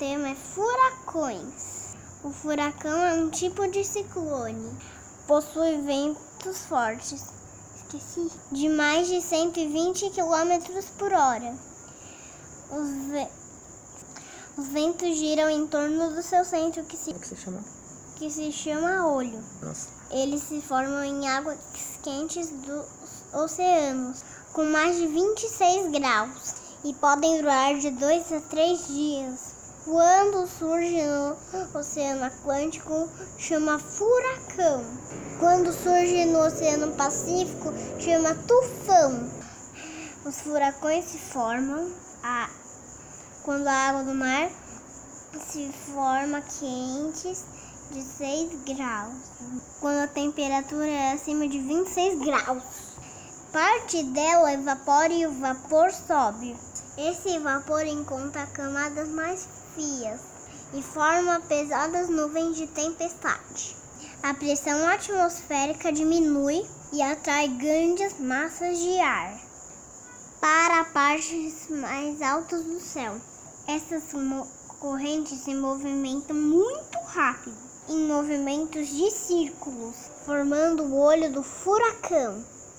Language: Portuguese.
tema é furacões. O furacão é um tipo de ciclone. Possui ventos fortes, esqueci, de mais de 120 km por hora. Os, ve os ventos giram em torno do seu centro, que se, Como que se chama? que se chama olho. Nossa. Eles se formam em águas quentes dos oceanos, com mais de 26 graus, e podem durar de 2 a 3 dias. Quando surge no Oceano Atlântico, chama furacão. Quando surge no Oceano Pacífico, chama tufão. Os furacões se formam a- quando a água do mar se forma quentes de 6 graus, quando a temperatura é acima de 26 graus. Parte dela evapora e o vapor sobe. Esse vapor encontra camadas mais frias e forma pesadas nuvens de tempestade. A pressão atmosférica diminui e atrai grandes massas de ar para partes mais altas do céu. Essas correntes se movimentam muito rápido, em movimentos de círculos, formando o olho do furacão.